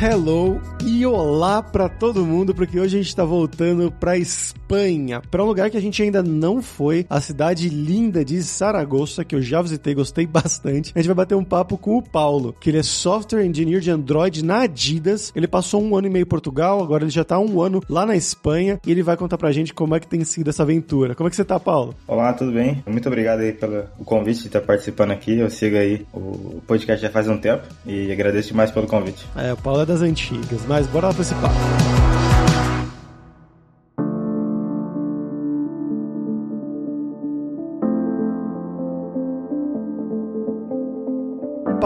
hello e olá para todo mundo, porque hoje a gente tá voltando pra Espanha, para um lugar que a gente ainda não foi, a cidade linda de Saragossa, que eu já visitei, gostei bastante. A gente vai bater um papo com o Paulo, que ele é software engineer de Android na Adidas. Ele passou um ano e meio em Portugal, agora ele já tá um ano lá na Espanha e ele vai contar pra gente como é que tem sido essa aventura. Como é que você tá, Paulo? Olá, tudo bem? Muito obrigado aí pelo convite de estar participando aqui. Eu sigo aí o podcast já faz um tempo e agradeço demais pelo convite. É, o Paulo é das antigas, mas bora lá pra esse papo.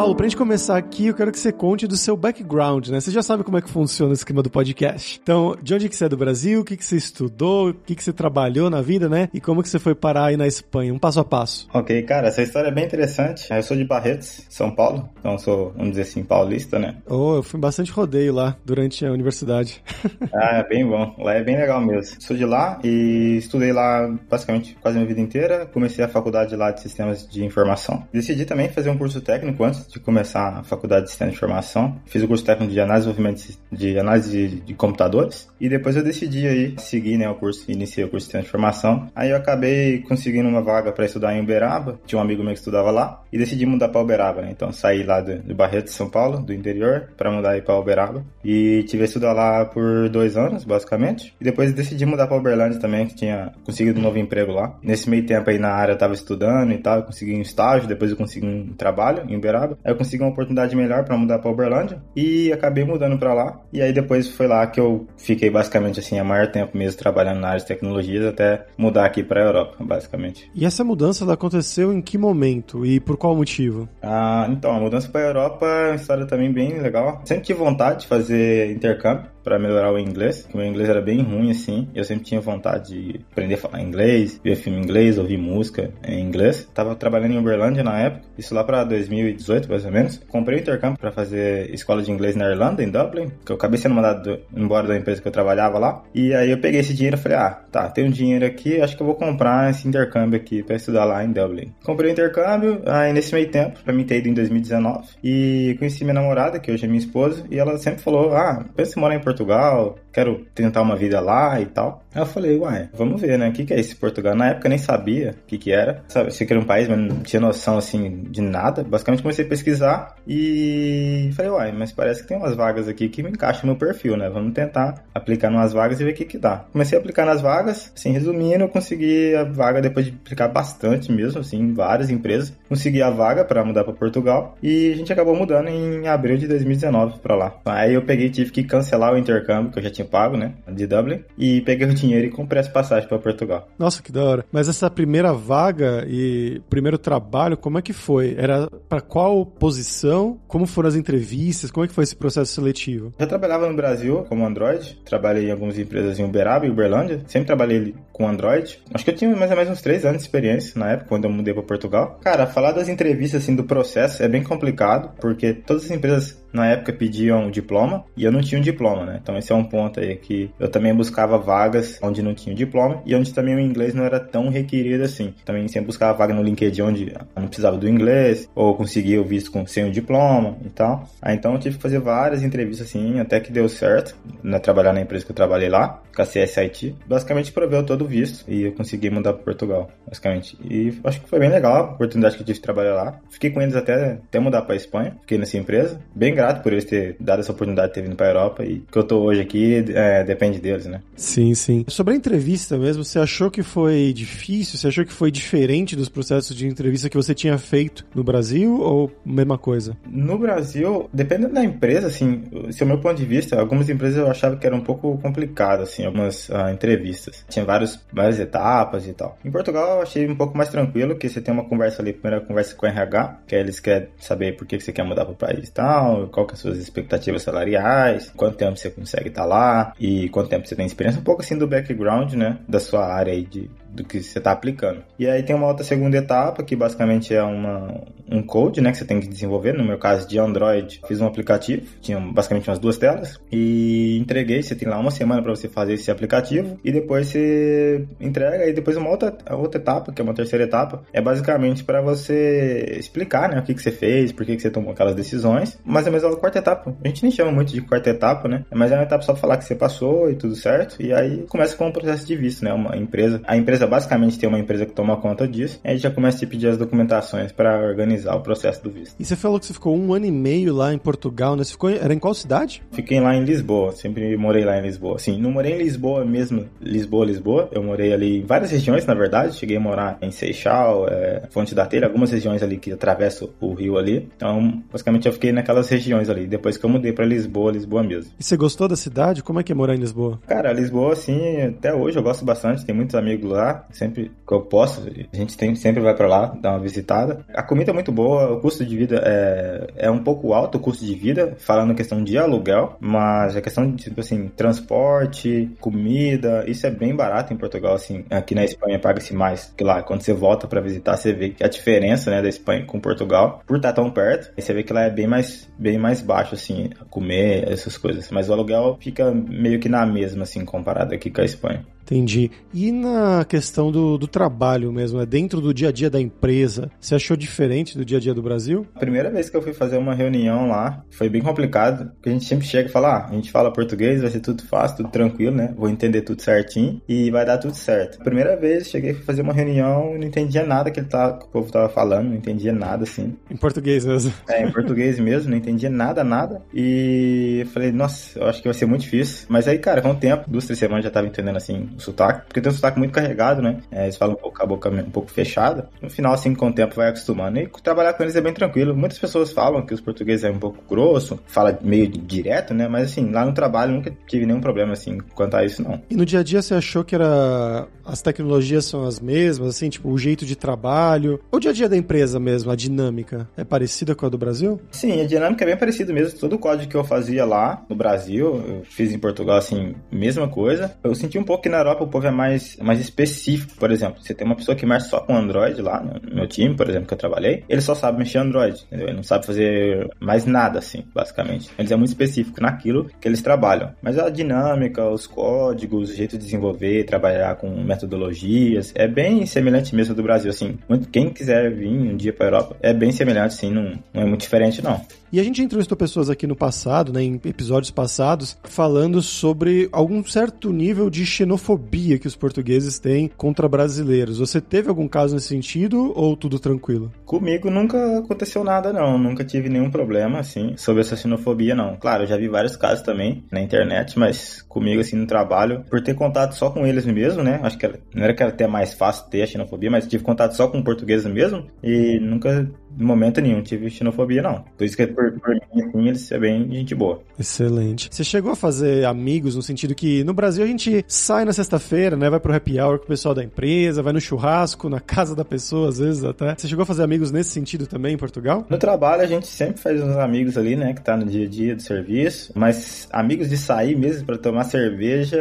Paulo, pra gente começar aqui, eu quero que você conte do seu background, né? Você já sabe como é que funciona o esquema do podcast. Então, de onde que você é do Brasil, o que que você estudou, o que que você trabalhou na vida, né? E como que você foi parar aí na Espanha, um passo a passo. Ok, cara, essa história é bem interessante. Eu sou de Barretos, São Paulo, então sou, vamos dizer assim, paulista, né? Oh, eu fui bastante rodeio lá durante a universidade. ah, é bem bom. Lá é bem legal mesmo. Sou de lá e estudei lá basicamente quase a minha vida inteira. Comecei a faculdade lá de sistemas de informação. Decidi também fazer um curso técnico antes de começar a faculdade de sistema de informação. Fiz o curso técnico de análise de desenvolvimento de análise de, de, computadores e depois eu decidi aí seguir, né, o curso, iniciei o curso de sistema de informação. Aí eu acabei conseguindo uma vaga para estudar em Uberaba, tinha um amigo meu que estudava lá e decidi mudar para Uberaba, né? Então saí lá do, do Barreto São Paulo, do interior, para mudar aí para Uberaba e tive a estudar lá por dois anos, basicamente. E depois decidi mudar para Uberlândia também, que tinha conseguido um novo emprego lá. Nesse meio tempo aí na área eu tava estudando e tal, eu consegui um estágio, depois eu consegui um trabalho em Uberaba. Aí eu consegui uma oportunidade melhor para mudar para Uberlândia e acabei mudando para lá. E aí depois foi lá que eu fiquei basicamente assim a maior tempo mesmo trabalhando na área de tecnologias até mudar aqui para Europa, basicamente. E essa mudança aconteceu em que momento e por qual motivo? Ah, então, a mudança para Europa é uma história também bem legal. Sempre tive vontade de fazer intercâmbio para melhorar o inglês, o meu inglês era bem ruim assim. Eu sempre tinha vontade de aprender a falar inglês, ver filme em inglês, ouvir música em inglês. Tava trabalhando em Uberlândia na época, isso lá para 2018 mais ou menos. Comprei o intercâmbio para fazer escola de inglês na Irlanda, em Dublin, que eu acabei sendo mandado embora da empresa que eu trabalhava lá. E aí eu peguei esse dinheiro e falei: "Ah, tá, tenho um dinheiro aqui, acho que eu vou comprar esse intercâmbio aqui para estudar lá em Dublin". Comprei o intercâmbio, aí nesse meio tempo, para mim ter ido em 2019, e conheci minha namorada, que hoje é minha esposa, e ela sempre falou: "Ah, pensa em morar em Portugal, quero tentar uma vida lá e tal. Aí eu falei, uai, vamos ver, né? O que, que é esse Portugal? Na época eu nem sabia o que, que era. Sabe, sei que era um país, mas não tinha noção assim de nada. Basicamente comecei a pesquisar e falei, uai, mas parece que tem umas vagas aqui que me encaixam no perfil, né? Vamos tentar aplicar umas vagas e ver o que, que dá. Comecei a aplicar nas vagas, assim, resumindo, eu consegui a vaga depois de aplicar bastante mesmo, assim, em várias empresas. Consegui a vaga para mudar para Portugal e a gente acabou mudando em abril de 2019 para lá. Aí eu peguei tive que cancelar o intercâmbio que eu já tinha pago, né, de Dublin, e peguei o dinheiro e comprei as passagens para Portugal. Nossa, que da hora. Mas essa primeira vaga e primeiro trabalho, como é que foi? Era para qual posição? Como foram as entrevistas? Como é que foi esse processo seletivo? Já trabalhava no Brasil como Android, trabalhei em algumas empresas em Uberaba e Uberlândia, sempre trabalhei com Android. Acho que eu tinha mais ou menos uns três anos de experiência na época, quando eu mudei para Portugal. Cara, falar das entrevistas, assim, do processo é bem complicado, porque todas as empresas na época pediam diploma e eu não tinha um diploma, né? Então esse é um ponto aí que eu também buscava vagas onde não tinha diploma e onde também o inglês não era tão requerido assim. Também sempre buscava vaga no LinkedIn onde não precisava do inglês ou conseguia o visto com, sem o diploma e tal. Aí então eu tive que fazer várias entrevistas assim até que deu certo, né? Trabalhar na empresa que eu trabalhei lá, com a CSIT. Basicamente proveu todo o visto e eu consegui mudar para Portugal, basicamente. E acho que foi bem legal a oportunidade que eu tive de trabalhar lá. Fiquei com eles até, até mudar para Espanha. Fiquei nessa empresa. Bem grato por eles ter dado essa oportunidade de ter vindo para Europa e que eu tô hoje aqui é, depende deles, né? Sim, sim. Sobre a entrevista mesmo, você achou que foi difícil? Você achou que foi diferente dos processos de entrevista que você tinha feito no Brasil ou mesma coisa? No Brasil, dependendo da empresa, assim, se é o meu ponto de vista, algumas empresas eu achava que era um pouco complicado, assim, algumas uh, entrevistas. Tinha vários, várias etapas e tal. Em Portugal eu achei um pouco mais tranquilo, que você tem uma conversa ali, primeira conversa com o RH, que eles querem saber por que você quer mudar para o país e tal, qual que são as suas expectativas salariais, quanto tempo você consegue estar tá lá e quanto tempo você tem experiência, um pouco assim do background, né, da sua área aí de, do que você está aplicando. E aí tem uma outra segunda etapa, que basicamente é uma, um code, né, que você tem que desenvolver. No meu caso de Android, fiz um aplicativo, tinha basicamente umas duas telas, e entreguei. Você tem lá uma semana para você fazer esse aplicativo, e depois você entrega. E depois uma outra, outra etapa, que é uma terceira etapa, é basicamente para você explicar, né, o que, que você fez, por que, que você tomou aquelas decisões. Mas é a quarta etapa. A gente nem chama muito de quarta etapa, né, mas é uma etapa só pra falar que você passou e tudo certo, e aí começa com o processo de visto, né, uma empresa. A empresa basicamente tem uma empresa que toma conta disso, e aí já começa a pedir as documentações para organizar o processo do visto. E você falou que você ficou um ano e meio lá em Portugal, né? Você ficou, era em qual cidade? Fiquei lá em Lisboa, sempre morei lá em Lisboa. Assim, não morei em Lisboa mesmo, Lisboa, Lisboa. Eu morei ali em várias regiões, na verdade. Cheguei a morar em Seixal, é, Fonte da Telha, algumas regiões ali que atravessam o rio ali. Então, basicamente, eu fiquei naquelas regiões ali. Depois que eu mudei para Lisboa, Lisboa mesmo. E você gostou da cidade? Como é que é morar em Lisboa? Cara, Lisboa, assim, até hoje eu gosto bastante. Tem muitos amigos lá. Sempre que eu posso, a gente tem, sempre vai para lá dar uma visitada. A comida é muito boa, o custo de vida é, é um pouco alto, o custo de vida, falando questão de aluguel, mas a questão de, tipo assim, transporte, comida, isso é bem barato em Portugal, assim. Aqui na Espanha paga-se mais que lá. Quando você volta para visitar, você vê que a diferença, né, da Espanha com Portugal, por estar tão perto, você vê que lá é bem mais, bem mais baixo, assim, comer, essas coisas. Mas o aluguel fica meio que na mesma, assim, comparado aqui com a Espanha. Entendi. E na questão do, do trabalho mesmo, é dentro do dia a dia da empresa, você achou diferente do dia a dia do Brasil? A primeira vez que eu fui fazer uma reunião lá, foi bem complicado, porque a gente sempre chega e fala, ah, a gente fala português, vai ser tudo fácil, tudo tranquilo, né? Vou entender tudo certinho e vai dar tudo certo. Primeira vez, cheguei a fazer uma reunião e não entendia nada que, ele tava, que o povo tava falando, não entendia nada, assim. Em português mesmo? É, em português mesmo, não entendia nada, nada. E falei, nossa, eu acho que vai ser muito difícil. Mas aí, cara, com o tempo, duas, três semanas já tava entendendo, assim, o sotaque, porque tem um sotaque muito carregado, né? É, eles falam um pouco com a boca um pouco fechada. No final, assim, com o tempo vai acostumando. E trabalhar com eles é bem tranquilo. Muitas pessoas falam que os portugueses é um pouco grosso, fala meio direto, né? Mas assim, lá no trabalho nunca tive nenhum problema assim quanto a isso, não. E no dia a dia você achou que era as tecnologias são as mesmas, assim, tipo, o jeito de trabalho? O dia a dia da empresa mesmo, a dinâmica, é parecida com a do Brasil? Sim, a dinâmica é bem parecida mesmo. Todo o código que eu fazia lá no Brasil, eu fiz em Portugal, assim, mesma coisa. Eu senti um pouco que na Europa o povo é mais, mais específico, por exemplo. Você tem uma pessoa que mexe só com Android lá, no meu time, por exemplo, que eu trabalhei, ele só sabe mexer Android, entendeu? Ele não sabe fazer mais nada, assim, basicamente. Eles é muito específico naquilo que eles trabalham. Mas a dinâmica, os códigos, o jeito de desenvolver, trabalhar com metodologias, é bem semelhante mesmo do Brasil, assim. Quem quiser vir um dia para a Europa, é bem semelhante, sim, não, não é muito diferente, não. E a gente entrevistou pessoas aqui no passado, né, em episódios passados, falando sobre algum certo nível de xenofobia que os portugueses têm contra brasileiros. Você teve algum caso nesse sentido ou tudo tranquilo? Comigo nunca aconteceu nada, não. Nunca tive nenhum problema, assim, sobre essa xenofobia, não. Claro, eu já vi vários casos também na internet, mas comigo, assim, no trabalho, por ter contato só com eles mesmo, né? Acho que era, não era que era até mais fácil ter a xenofobia, mas tive contato só com portugueses mesmo e nunca em momento nenhum tive xenofobia, não. Por isso que por, por mim, assim, eles é bem gente boa. Excelente. Você chegou a fazer amigos no sentido que no Brasil a gente sai na sexta-feira, né? Vai pro happy hour com o pessoal da empresa, vai no churrasco, na casa da pessoa, às vezes até. Você chegou a fazer amigos nesse sentido também em Portugal? No trabalho a gente sempre faz uns amigos ali, né? Que tá no dia a dia do serviço. Mas amigos de sair mesmo para tomar cerveja,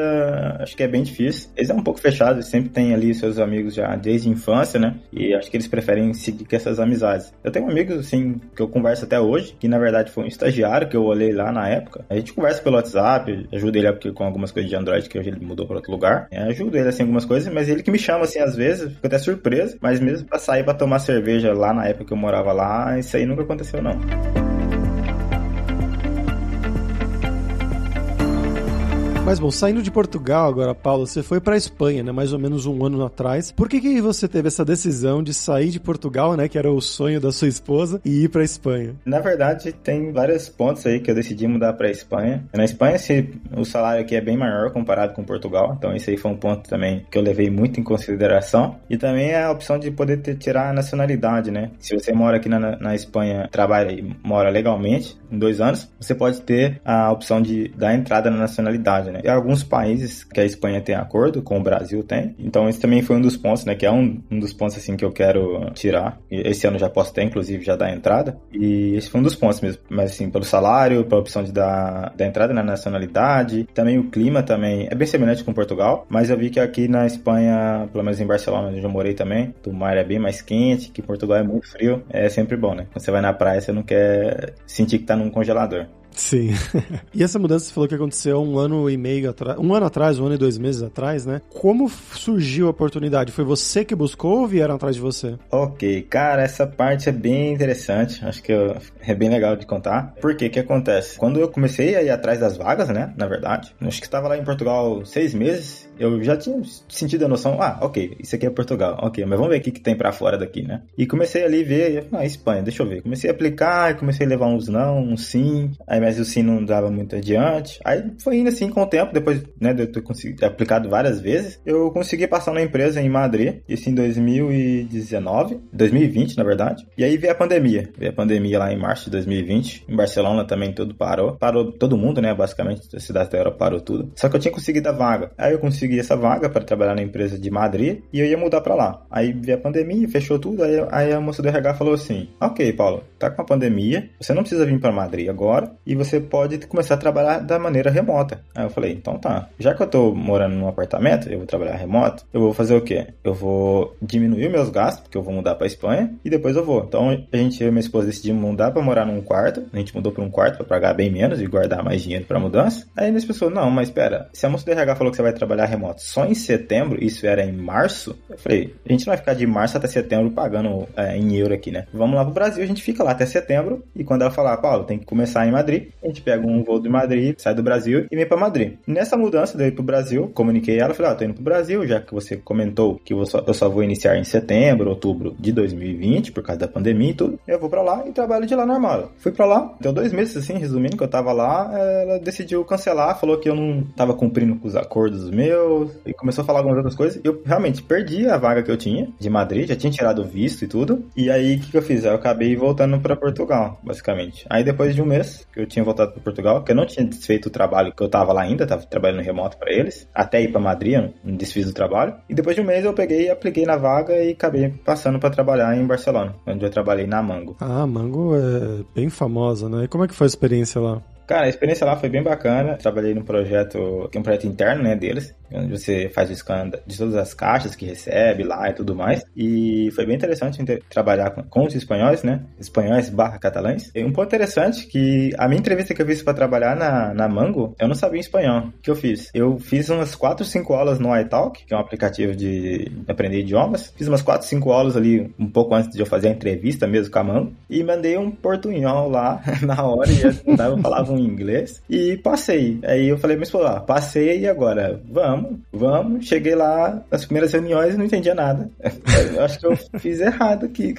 acho que é bem difícil. Eles é um pouco fechados, eles sempre tem ali seus amigos já desde a infância, né? E acho que eles preferem seguir com essas amizades. Eu tenho amigos, assim, que eu converso até hoje, que na verdade foi um estagiário que eu olhei lá na época. A gente conversa pelo WhatsApp, ajuda ele com algumas coisas de Android que hoje ele mudou para outro lugar. Eu ajudo ele, assim, algumas coisas, mas ele que me chama, assim, às vezes, fico até surpreso. Mas mesmo pra sair pra tomar cerveja lá na época que eu morava lá, isso aí nunca aconteceu, não. Mas bom, saindo de Portugal agora, Paulo, você foi para Espanha, né? Mais ou menos um ano atrás. Por que que você teve essa decisão de sair de Portugal, né? Que era o sonho da sua esposa e ir para Espanha? Na verdade, tem vários pontos aí que eu decidi mudar para Espanha. Na Espanha, se, o salário aqui é bem maior comparado com Portugal, então esse aí foi um ponto também que eu levei muito em consideração. E também a opção de poder ter, tirar a nacionalidade, né? Se você mora aqui na, na Espanha, trabalha e mora legalmente, em dois anos, você pode ter a opção de dar entrada na nacionalidade, né? E alguns países que a Espanha tem acordo, com o Brasil tem. Então esse também foi um dos pontos, né? Que é um, um dos pontos assim que eu quero tirar. Esse ano já posso ter, inclusive, já dar entrada. E esse foi um dos pontos mesmo. Mas assim, pelo salário, pela opção de dar, dar entrada na nacionalidade, também o clima também é bem semelhante com Portugal, mas eu vi que aqui na Espanha, pelo menos em Barcelona, onde eu morei também, o mar é bem mais quente, que Portugal é muito frio. É sempre bom, né? Quando você vai na praia, você não quer sentir que tá num congelador. Sim. e essa mudança você falou que aconteceu um ano e meio atrás, um ano atrás, um ano e dois meses atrás, né? Como surgiu a oportunidade? Foi você que buscou ou vieram atrás de você? Ok, cara, essa parte é bem interessante. Acho que eu, é bem legal de contar. Por quê? O que acontece? Quando eu comecei a ir atrás das vagas, né? Na verdade, acho que estava lá em Portugal seis meses. Eu já tinha sentido a noção, ah, ok, isso aqui é Portugal, ok, mas vamos ver o que, que tem para fora daqui, né? E comecei ali a ver, ah, Espanha, deixa eu ver. Comecei a aplicar, comecei a levar uns não, uns sim. Aí mas o sim não dava muito adiante. Aí foi indo assim com o tempo, depois né, de eu ter conseguido, aplicado várias vezes, eu consegui passar na empresa em Madrid, isso em 2019, 2020 na verdade. E aí veio a pandemia, veio a pandemia lá em março de 2020, em Barcelona também tudo parou, parou todo mundo, né, basicamente, a cidade da Europa parou tudo. Só que eu tinha conseguido a vaga. Aí eu consegui essa vaga para trabalhar na empresa de Madrid e eu ia mudar para lá. Aí veio a pandemia, fechou tudo, aí, aí a moça do RH falou assim: "OK, Paulo, tá com a pandemia, você não precisa vir para Madrid agora e e você pode começar a trabalhar da maneira remota. Aí eu falei, então tá. Já que eu tô morando num apartamento, eu vou trabalhar remoto, eu vou fazer o quê? Eu vou diminuir meus gastos, porque eu vou mudar pra Espanha, e depois eu vou. Então a gente, eu e minha esposa decidimos mudar pra morar num quarto. A gente mudou pra um quarto pra pagar bem menos e guardar mais dinheiro pra mudança. Aí minhas pessoas, não, mas espera, se a moça do RH falou que você vai trabalhar remoto só em setembro, isso era em março, eu falei, a gente não vai ficar de março até setembro pagando é, em euro aqui, né? Vamos lá pro Brasil, a gente fica lá até setembro, e quando ela falar, Paulo, tem que começar em Madrid, a gente pega um voo de Madrid, sai do Brasil e vem para Madrid. Nessa mudança daí pro Brasil, comuniquei ela, falei, ah, tô indo pro Brasil, já que você comentou que eu só, eu só vou iniciar em setembro, outubro de 2020, por causa da pandemia e tudo, eu vou para lá e trabalho de lá normal. Fui para lá, deu dois meses assim, resumindo, que eu tava lá, ela decidiu cancelar, falou que eu não tava cumprindo com os acordos meus, e começou a falar algumas outras coisas. Eu realmente perdi a vaga que eu tinha de Madrid, já tinha tirado o visto e tudo, e aí o que, que eu fiz? Eu acabei voltando para Portugal, basicamente. Aí depois de um mês que eu tinha voltado para Portugal, que eu não tinha desfeito o trabalho que eu tava lá ainda, tava trabalhando remoto para eles, até ir para Madrid, não desfiz o trabalho. E depois de um mês eu peguei, apliquei na vaga e acabei passando para trabalhar em Barcelona, onde eu trabalhei na Mango. Ah, Mango é bem famosa, né? E como é que foi a experiência lá? Cara, a experiência lá foi bem bacana. Trabalhei num projeto, que é um projeto interno, né, deles, onde você faz o scan de todas as caixas que recebe lá e tudo mais. E foi bem interessante trabalhar com, com os espanhóis, né, espanhóis barra catalães. E um ponto interessante que a minha entrevista que eu fiz para trabalhar na, na Mango, eu não sabia espanhol. O que eu fiz? Eu fiz umas 4, 5 aulas no iTalk, que é um aplicativo de aprender idiomas. Fiz umas 4, 5 aulas ali, um pouco antes de eu fazer a entrevista mesmo com a Mango. E mandei um portunhol lá na hora e eu falava um inglês e passei. Aí eu falei, mas pô, lá, passei e agora? Vamos, vamos. Cheguei lá nas primeiras reuniões e não entendia nada. eu acho que eu fiz errado aqui,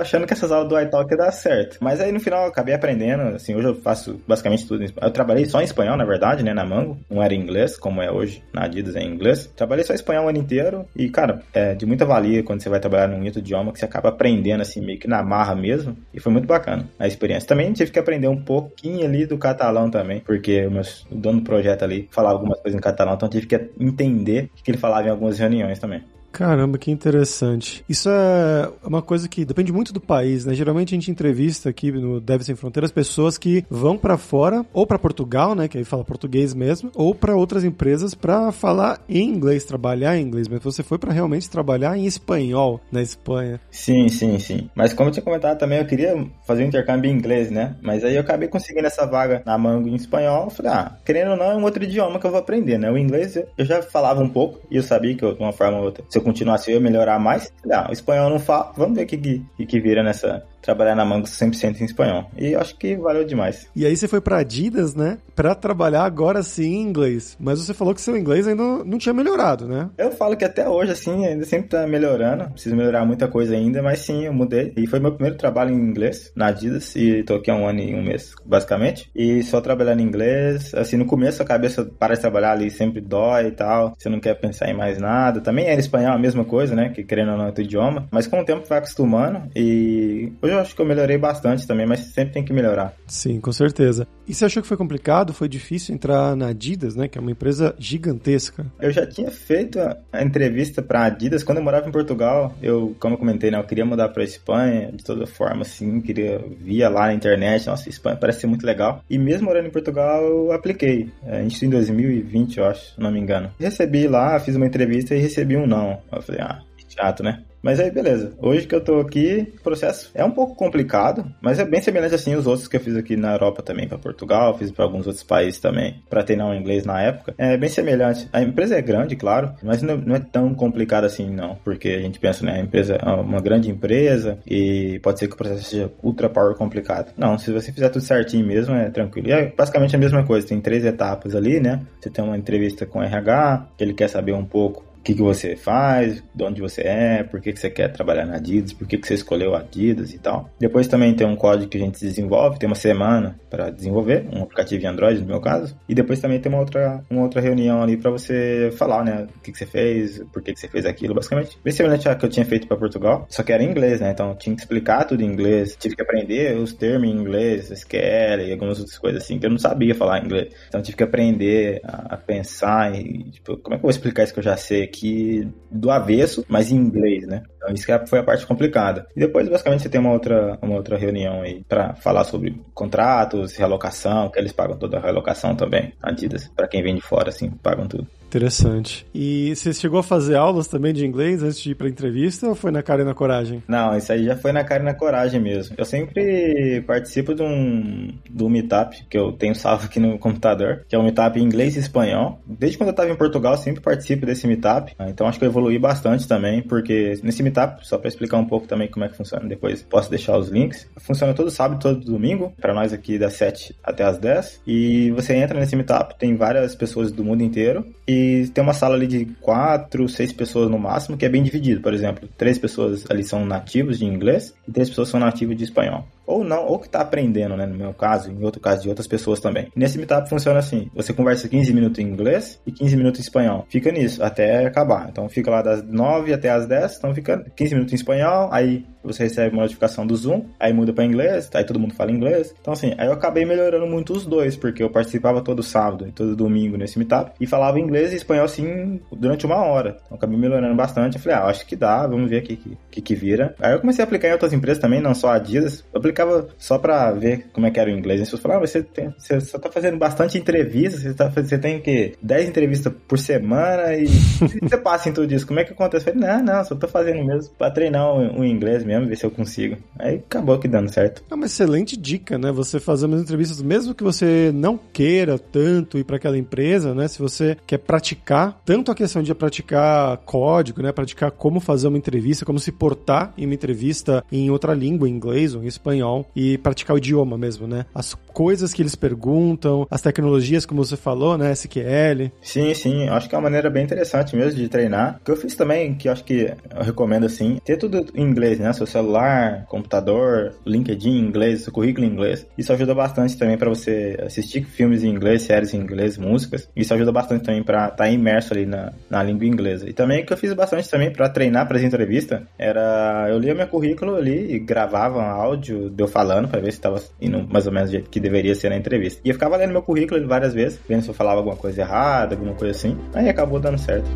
achando que essas aulas do iTalk ia dar certo. Mas aí no final eu acabei aprendendo, assim, hoje eu faço basicamente tudo em. Eu trabalhei só em espanhol, na verdade, né, na Mango. Não era inglês, como é hoje, na Adidas é em inglês. Trabalhei só em espanhol o ano inteiro e, cara, é de muita valia quando você vai trabalhar num outro idioma que você acaba aprendendo, assim, meio que na marra mesmo. E foi muito bacana a experiência. Também tive que aprender um pouquinho ali do catalão também, porque o, meu, o dono do projeto ali falava algumas coisas em catalão, então tive que entender o que ele falava em algumas reuniões também. Caramba, que interessante. Isso é uma coisa que depende muito do país, né? Geralmente a gente entrevista aqui no Deve Sem Fronteiras pessoas que vão para fora, ou para Portugal, né, que aí fala português mesmo, ou para outras empresas para falar em inglês, trabalhar em inglês, mas você foi para realmente trabalhar em espanhol na Espanha. Sim, sim, sim. Mas como eu tinha comentado também, eu queria fazer um intercâmbio em inglês, né? Mas aí eu acabei conseguindo essa vaga na Mango em espanhol. Falei, ah, querendo ou não, é um outro idioma que eu vou aprender, né? O inglês eu já falava um pouco e eu sabia que eu, de uma forma ou outra, se eu continuasse eu melhorar mais. Não, o espanhol não falo, vamos ver o que, que, que vira nessa, trabalhar na Mango 100% em espanhol. E acho que valeu demais. E aí você foi para Adidas, né? Para trabalhar agora sim em inglês. Mas você falou que seu inglês ainda não tinha melhorado, né? Eu falo que até hoje, assim, ainda sempre tá melhorando. Preciso melhorar muita coisa ainda, mas sim, eu mudei. E foi meu primeiro trabalho em inglês na Adidas. E tô aqui há um ano e um mês, basicamente. E só trabalhando em inglês. Assim, no começo a cabeça para de trabalhar ali sempre dói e tal. Você não quer pensar em mais nada. Também era espanhol a mesma coisa, né? Que querendo ou não é outro idioma. Mas com o tempo vai acostumando. E hoje eu acho que eu melhorei bastante também, mas sempre tem que melhorar. Sim, com certeza. E você achou que foi complicado? Foi difícil entrar na Adidas, né? Que é uma empresa gigantesca. Eu já tinha feito a entrevista para Adidas quando eu morava em Portugal. Eu, como eu comentei, né? Eu queria mudar para Espanha de toda forma, assim, queria via lá na internet. Nossa, Espanha parece ser muito legal. E mesmo morando em Portugal, eu apliquei. É, isso em 2020, eu acho, se não me engano. Recebi lá, fiz uma entrevista e recebi um não. Eu falei, ah, chato, né? Mas aí, beleza. Hoje que eu tô aqui, o processo é um pouco complicado, mas é bem semelhante assim os outros que eu fiz aqui na Europa também, para Portugal, fiz para alguns outros países também, para treinar o inglês na época. É bem semelhante. A empresa é grande, claro, mas não é tão complicado assim, não, porque a gente pensa, né, a empresa é uma grande empresa e pode ser que o processo seja ultra power complicado. Não, se você fizer tudo certinho mesmo, é tranquilo. E é basicamente a mesma coisa, tem três etapas ali, né? Você tem uma entrevista com o RH, que ele quer saber um pouco que, que você faz, de onde você é, por que, que você quer trabalhar na Adidas, por que, que você escolheu a Adidas e tal. Depois também tem um código que a gente desenvolve, tem uma semana para desenvolver, um aplicativo em Android no meu caso. E depois também tem uma outra, uma outra reunião ali para você falar, né, o que, que você fez, por que, que você fez aquilo, basicamente. Bem semelhante a que eu tinha feito para Portugal, só que era em inglês, né, então tinha que explicar tudo em inglês, tive que aprender os termos em inglês, SQL e algumas outras coisas assim, que eu não sabia falar inglês. Então tive que aprender a, a pensar e, tipo, como é que eu vou explicar isso que eu já sei aqui? Que do avesso, mas em inglês, né? Então isso foi a parte complicada. E depois, basicamente, você tem uma outra, uma outra reunião aí para falar sobre contratos, realocação, que eles pagam toda a realocação também, Adidas. Para quem vem de fora, assim, pagam tudo. Interessante. E você chegou a fazer aulas também de inglês antes de ir pra entrevista ou foi na cara e na coragem? Não, isso aí já foi na cara e na coragem mesmo. Eu sempre participo de um, do meetup que eu tenho salvo aqui no computador, que é um meetup em inglês e espanhol. Desde quando eu tava em Portugal, eu sempre participo desse meetup. Então acho que eu evolui bastante também, porque nesse meetup, só para explicar um pouco também como é que funciona, depois posso deixar os links. Funciona todo sábado, todo domingo, para nós aqui das 7 até as 10. E você entra nesse meetup, tem várias pessoas do mundo inteiro. E tem uma sala ali de quatro, seis pessoas no máximo, que é bem dividido. Por exemplo, três pessoas ali são nativos de inglês e três pessoas são nativos de espanhol ou não, ou que está aprendendo, né? No meu caso, em outro caso de outras pessoas também. Nesse meetup funciona assim: você conversa 15 minutos em inglês e 15 minutos em espanhol. Fica nisso até acabar. Então fica lá das 9 até as 10, então fica 15 minutos em espanhol, aí você recebe uma notificação do Zoom, aí muda para inglês, aí todo mundo fala inglês. Então assim, aí eu acabei melhorando muito os dois, porque eu participava todo sábado e todo domingo nesse meetup e falava inglês e espanhol assim durante uma hora. Então acabei melhorando bastante. Eu falei, ah, acho que dá, vamos ver o que, que, que vira. Aí eu comecei a aplicar em outras empresas também, não só a Adidas. Eu aplicava só pra ver como é que era o inglês. Pessoas falavam, ah, você, tem, você só tá fazendo bastante entrevistas, você, tá, você tem que 10 entrevistas por semana e você passa em tudo isso. Como é que acontece? Eu falei, não, não, só tô fazendo mesmo pra treinar o, o, inglês mesmo, ver se eu consigo. Aí acabou aqui dando certo. É uma excelente dica, né? Você fazer umas entrevistas, mesmo que você não queira tanto ir para aquela empresa, né? Se você quer praticar, tanto a questão de praticar código, né? Praticar como fazer uma entrevista, como se portar em uma entrevista em outra língua, em inglês ou em espanhol, e praticar o idioma mesmo, né? As coisas que eles perguntam, as tecnologias, como você falou, né? SQL. Sim, sim. Acho que é uma maneira bem interessante mesmo de treinar. O que eu fiz também, que acho que eu recomendo assim, ter tudo em inglês, né? Seu celular, computador, LinkedIn em inglês, seu currículo em inglês. Isso ajuda bastante também para você assistir filmes em inglês, séries em inglês, músicas. Isso ajuda bastante também para estar tá imerso ali na, na língua inglesa. E também o que eu fiz bastante também para treinar para as entrevistas era eu lia meu currículo ali e gravava um áudio eu falando para ver se estava indo mais ou menos do jeito que deveria ser na entrevista. E eu ficava lendo meu currículo várias vezes, vendo se eu falava alguma coisa errada, alguma coisa assim. Aí acabou dando certo.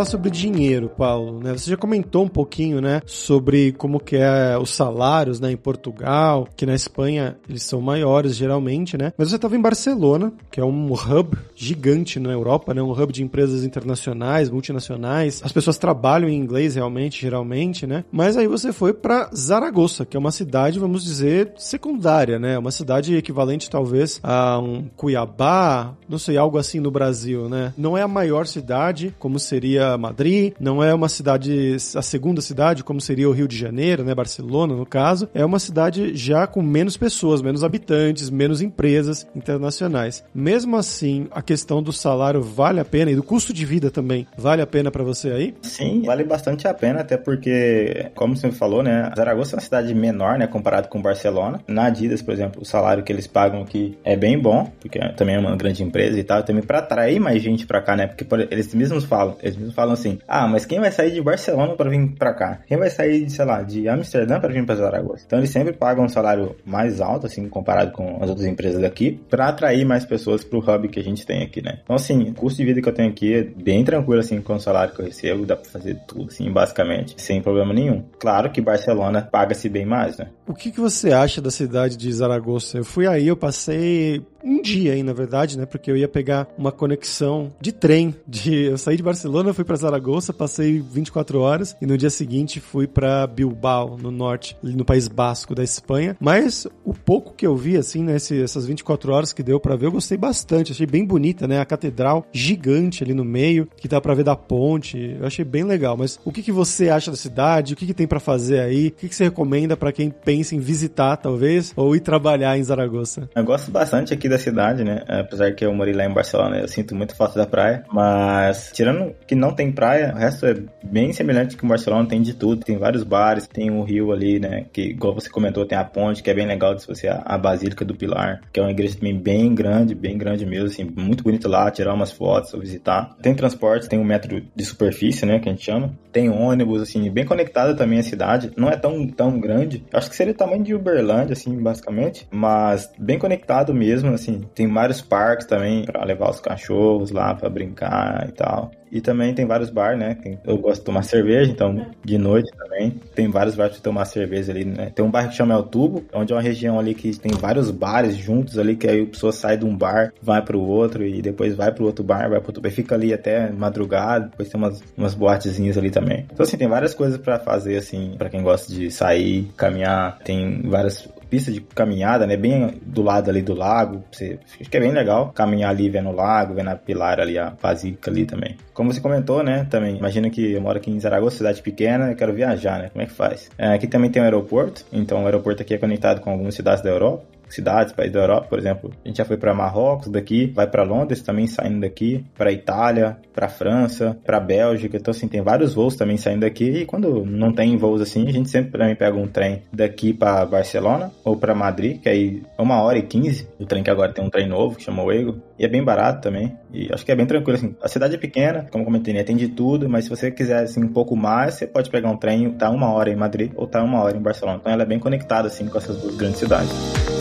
Falar sobre dinheiro, Paulo. Né? Você já comentou um pouquinho, né, sobre como que é os salários, né, em Portugal, que na Espanha eles são maiores geralmente, né? Mas você estava em Barcelona, que é um hub gigante na Europa, né, um hub de empresas internacionais, multinacionais. As pessoas trabalham em inglês realmente, geralmente, né? Mas aí você foi para Zaragoza, que é uma cidade, vamos dizer, secundária, né? Uma cidade equivalente talvez a um Cuiabá, não sei, algo assim no Brasil, né? Não é a maior cidade, como seria Madrid, não é uma cidade, a segunda cidade, como seria o Rio de Janeiro, né, Barcelona no caso, é uma cidade já com menos pessoas, menos habitantes, menos empresas internacionais. Mesmo assim, a questão do salário vale a pena e do custo de vida também vale a pena para você aí? Sim, vale bastante a pena, até porque, como você falou, né, Zaragoza é uma cidade menor, né, comparado com Barcelona. Na Adidas, por exemplo, o salário que eles pagam aqui é bem bom, porque também é uma grande empresa e tal, também para atrair mais gente para cá, né? Porque por, eles mesmos falam, eles mesmos falam assim: "Ah, mas quem vai sair de Barcelona para vir para cá? Quem vai sair, sei lá, de Amsterdã para vir para Zaragoza?". Então eles sempre pagam um salário mais alto assim comparado com as outras empresas daqui, para atrair mais pessoas pro hub que a gente tem aqui, né? Então assim, o custo de vida que eu tenho aqui é bem tranquilo assim com o salário que eu recebo, dá para fazer tudo assim, basicamente, sem problema nenhum. Claro que Barcelona paga-se bem mais, né? O que, que você acha da cidade de Zaragoza? Eu fui aí, eu passei um dia aí, na verdade, né? Porque eu ia pegar uma conexão de trem. De, eu saí de Barcelona, fui para Zaragoza, passei 24 horas e no dia seguinte fui para Bilbao, no norte, no País Basco da Espanha. Mas o pouco que eu vi, assim, né? essas 24 horas que deu para ver, eu gostei bastante. Achei bem bonita, né? A catedral gigante ali no meio, que dá para ver da ponte. Eu achei bem legal. Mas o que, que você acha da cidade? O que, que tem para fazer aí? O que, que você recomenda para quem pensa em visitar, talvez, ou ir trabalhar em Zaragoza? Eu gosto bastante aqui da cidade, né? Apesar que eu morei lá em Barcelona, eu sinto muito falta da praia. Mas, tirando que não tem praia, o resto é bem semelhante com Barcelona, tem de tudo. Tem vários bares, tem o rio ali, né? Que, igual você comentou, tem a ponte, que é bem legal de você, a Basílica do Pilar, que é uma igreja também bem grande, bem grande mesmo, assim, muito bonito lá, tirar umas fotos, visitar. Tem transporte, tem um metro de superfície, né? Que a gente chama. Tem ônibus, assim, bem conectada também a cidade. Não é tão, tão grande. Acho que seria o tamanho de Uberlândia, assim, basicamente. Mas bem conectado mesmo, assim, tem vários parques também para levar os cachorros lá para brincar e tal. E também tem vários bares, né? Eu gosto de tomar cerveja, então de noite também. Tem vários bares para tomar cerveja ali, né? Tem um bairro que chama El Tubo, onde é uma região ali que tem vários bares juntos ali, que aí a pessoa sai de um bar, vai pro outro e depois vai pro outro bar, vai pro outro bar, fica ali até madrugada, depois tem umas, umas boatezinhas ali também. Então assim, tem várias coisas para fazer assim, para quem gosta de sair, caminhar, tem várias pista de caminhada, né? Bem do lado ali do lago. Você, acho que é bem legal caminhar ali vendo o lago, vendo a pilar ali, a basílica ali também. Como você comentou, né? Também, imagina que eu moro aqui em Zaragoza, cidade pequena, eu quero viajar, né? Como é que faz? É, aqui também tem um aeroporto, então o aeroporto aqui é conectado com algumas cidades da Europa cidades, países da Europa, por exemplo. A gente já foi para Marrocos daqui, vai para Londres também saindo daqui, para Itália, para França, para Bélgica. Então assim, tem vários voos também saindo daqui e quando não tem voos assim, a gente sempre também pega um trem daqui para Barcelona ou para Madrid, que aí é uma hora e quinze. O trem que agora tem um trem novo que chama Ego e é bem barato também. E acho que é bem tranquilo assim. A cidade é pequena, como comentei, né? tem de tudo, mas se você quiser assim um pouco mais, você pode pegar um trem, tá uma hora em Madrid ou tá uma hora em Barcelona. Então ela é bem conectada assim com essas duas grandes cidades.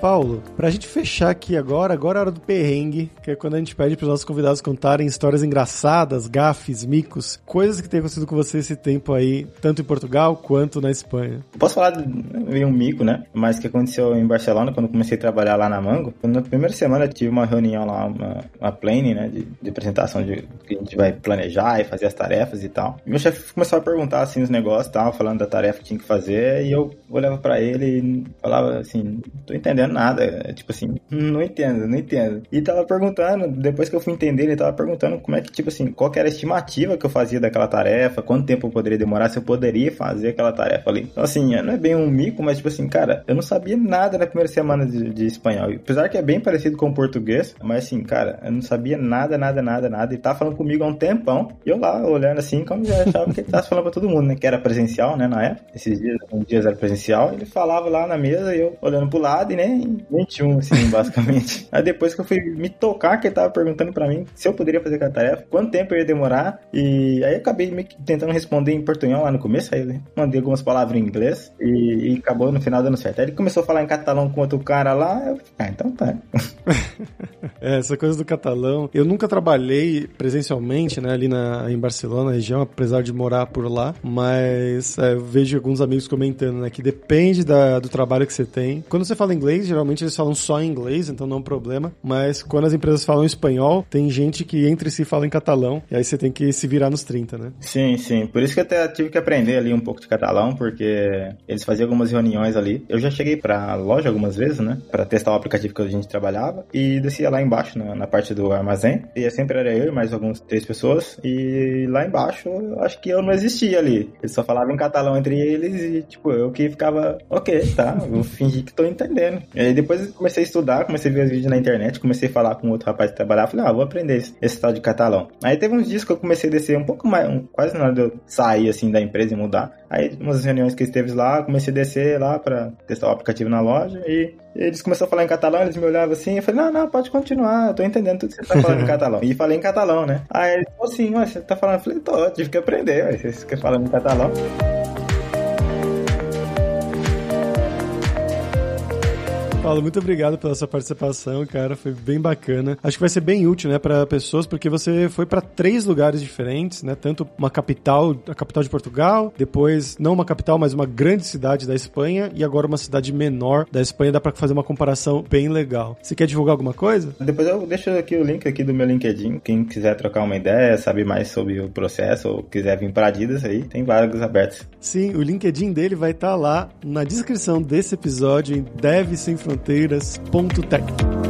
Paulo, pra gente fechar aqui agora, agora é a hora do perrengue, que é quando a gente pede pros nossos convidados contarem histórias engraçadas, gafes, micos, coisas que tem acontecido com você esse tempo aí, tanto em Portugal quanto na Espanha. Posso falar de um mico, né? Mas que aconteceu em Barcelona, quando comecei a trabalhar lá na Mango. Na primeira semana eu tive uma reunião lá, uma, uma planning, né? De, de apresentação de que a gente vai planejar e fazer as tarefas e tal. E meu chefe começou a perguntar assim os negócios e tal, falando da tarefa que tinha que fazer, e eu olhava para ele e falava assim, tô entendendo nada. É, tipo assim, não entendo, não entendo. E tava perguntando, depois que eu fui entender, ele tava perguntando como é que, tipo assim, qual era a estimativa que eu fazia daquela tarefa, quanto tempo eu poderia demorar, se eu poderia fazer aquela tarefa ali. Então, assim, não é bem um mico, mas, tipo assim, cara, eu não sabia nada na primeira semana de, de espanhol. Apesar que é bem parecido com o português, mas, assim, cara, eu não sabia nada, nada, nada, nada. E tava falando comigo há um tempão. E eu lá, olhando assim, como já achava que ele tava falando pra todo mundo, né? Que era presencial, né, na época. Esses dias, um dias era presencial. Ele falava lá na mesa e eu olhando pro lado e nem 21, assim, basicamente. Aí depois que eu fui me tocar, que ele tava perguntando pra mim se eu poderia fazer aquela tarefa, quanto tempo eu ia demorar, e aí eu acabei meio que tentando responder em portunhol lá no começo, aí eu mandei algumas palavras em inglês, e, e, acabou no final dando certo. Aí ele começou a falar em catalão com outro cara lá, eu ah, então tá. é, essa coisa do catalão, eu nunca trabalhei presencialmente, né, ali na, em Barcelona, região, apesar de morar por lá, mas é, eu vejo alguns amigos comentando, né, que depende da, do trabalho que você tem. Quando você fala inglês, geralmente eles falam só inglês, então não é um problema. Mas quando as empresas falam espanhol, tem gente que entre si fala em catalão, e aí você tem que se virar nos 30, né? Sim, sim. Por isso que eu até tive que aprender ali um pouco de catalão, porque eles faziam algumas reuniões ali. Eu já cheguei pra loja algumas vezes, né? Pra testar o aplicativo que a gente trabalhava, e descia lá embaixo, na, na parte do armazém. E sempre era eu e mais algumas três pessoas, e lá embaixo, acho que eu não existia ali. Eles só falavam em catalão entre eles, e tipo, eu que ficava, ok, tá, eu fingi que tô entendendo. E aí depois comecei a estudar, comecei a ver os vídeos na internet, comecei a falar com outro rapaz que trabalhava, falei, ah, vou aprender esse, esse tal de catalão. Aí teve uns dias que eu comecei a descer um pouco mais, um, quase na hora de eu sair assim da empresa e mudar. Aí, umas reuniões que esteve lá, comecei a descer lá pra testar o aplicativo na loja e eles começaram a falar em catalão, eles me olhavam assim, eu falei, não, não, pode continuar, eu tô entendendo tudo que você tá falando em catalão. E falei em catalão, né? Aí eles falaram assim, ué, você tá falando? Eu falei, tô, tive que aprender, ué, você fica falando em catalão. Paulo, muito obrigado pela sua participação, cara. Foi bem bacana. Acho que vai ser bem útil, né, para pessoas, porque você foi para três lugares diferentes, né? Tanto uma capital, a capital de Portugal, depois não uma capital, mas uma grande cidade da Espanha e agora uma cidade menor da Espanha. Dá para fazer uma comparação bem legal. Você quer divulgar alguma coisa? Depois eu deixo aqui o link aqui do meu LinkedIn. Quem quiser trocar uma ideia, saber mais sobre o processo ou quiser vir para Adidas aí, tem vagas abertas. Sim, o LinkedIn dele vai estar tá lá na descrição desse episódio em Deve Sem Fronteiras fronteiras.tech.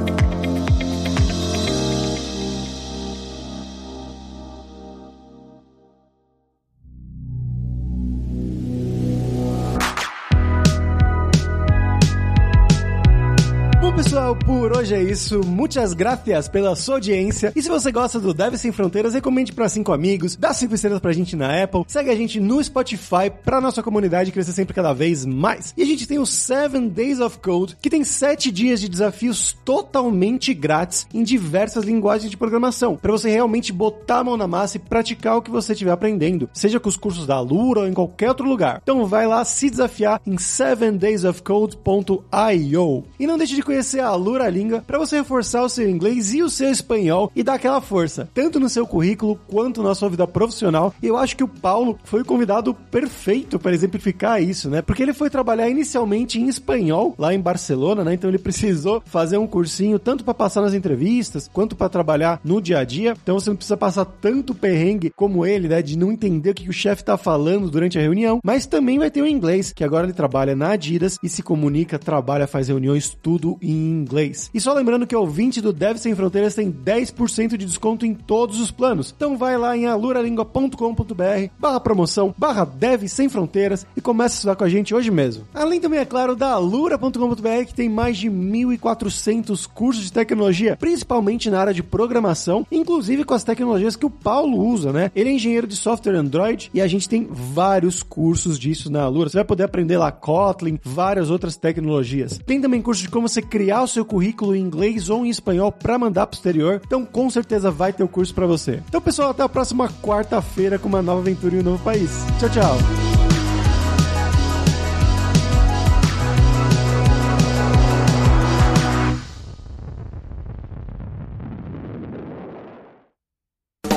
hoje é isso. Muitas gracias pela sua audiência. E se você gosta do Deve Sem Fronteiras, recomende para cinco amigos, dá cinco estrelas pra gente na Apple, segue a gente no Spotify pra nossa comunidade crescer sempre cada vez mais. E a gente tem o 7 Days of Code, que tem 7 dias de desafios totalmente grátis em diversas linguagens de programação, para você realmente botar a mão na massa e praticar o que você estiver aprendendo, seja com os cursos da Lura ou em qualquer outro lugar. Então vai lá se desafiar em 7daysofcode.io. E não deixe de conhecer a Lura Língua para você reforçar o seu inglês e o seu espanhol e dar aquela força, tanto no seu currículo quanto na sua vida profissional. E eu acho que o Paulo foi o convidado perfeito para exemplificar isso, né? Porque ele foi trabalhar inicialmente em espanhol lá em Barcelona, né? Então ele precisou fazer um cursinho tanto para passar nas entrevistas quanto para trabalhar no dia a dia. Então você não precisa passar tanto perrengue como ele, né? De não entender o que o chefe tá falando durante a reunião, mas também vai ter o inglês, que agora ele trabalha na Adidas e se comunica, trabalha, faz reuniões, tudo em inglês. E só lembrando que o ouvinte do Dev Sem Fronteiras tem 10% de desconto em todos os planos. Então vai lá em aluralingua.com.br barra promoção, barra Dev Sem Fronteiras e começa a estudar com a gente hoje mesmo. Além também, é claro, da alura.com.br que tem mais de 1.400 cursos de tecnologia, principalmente na área de programação, inclusive com as tecnologias que o Paulo usa, né? Ele é engenheiro de software Android e a gente tem vários cursos disso na Alura. Você vai poder aprender lá Kotlin, várias outras tecnologias. Tem também curso de como você criar o seu currículo em inglês ou em espanhol para mandar pro exterior. Então, com certeza vai ter o curso para você. Então, pessoal, até a próxima quarta-feira com uma nova aventura em um novo país. Tchau, tchau.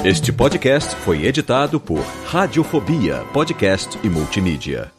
Este podcast foi editado por Radiofobia, podcast e multimídia.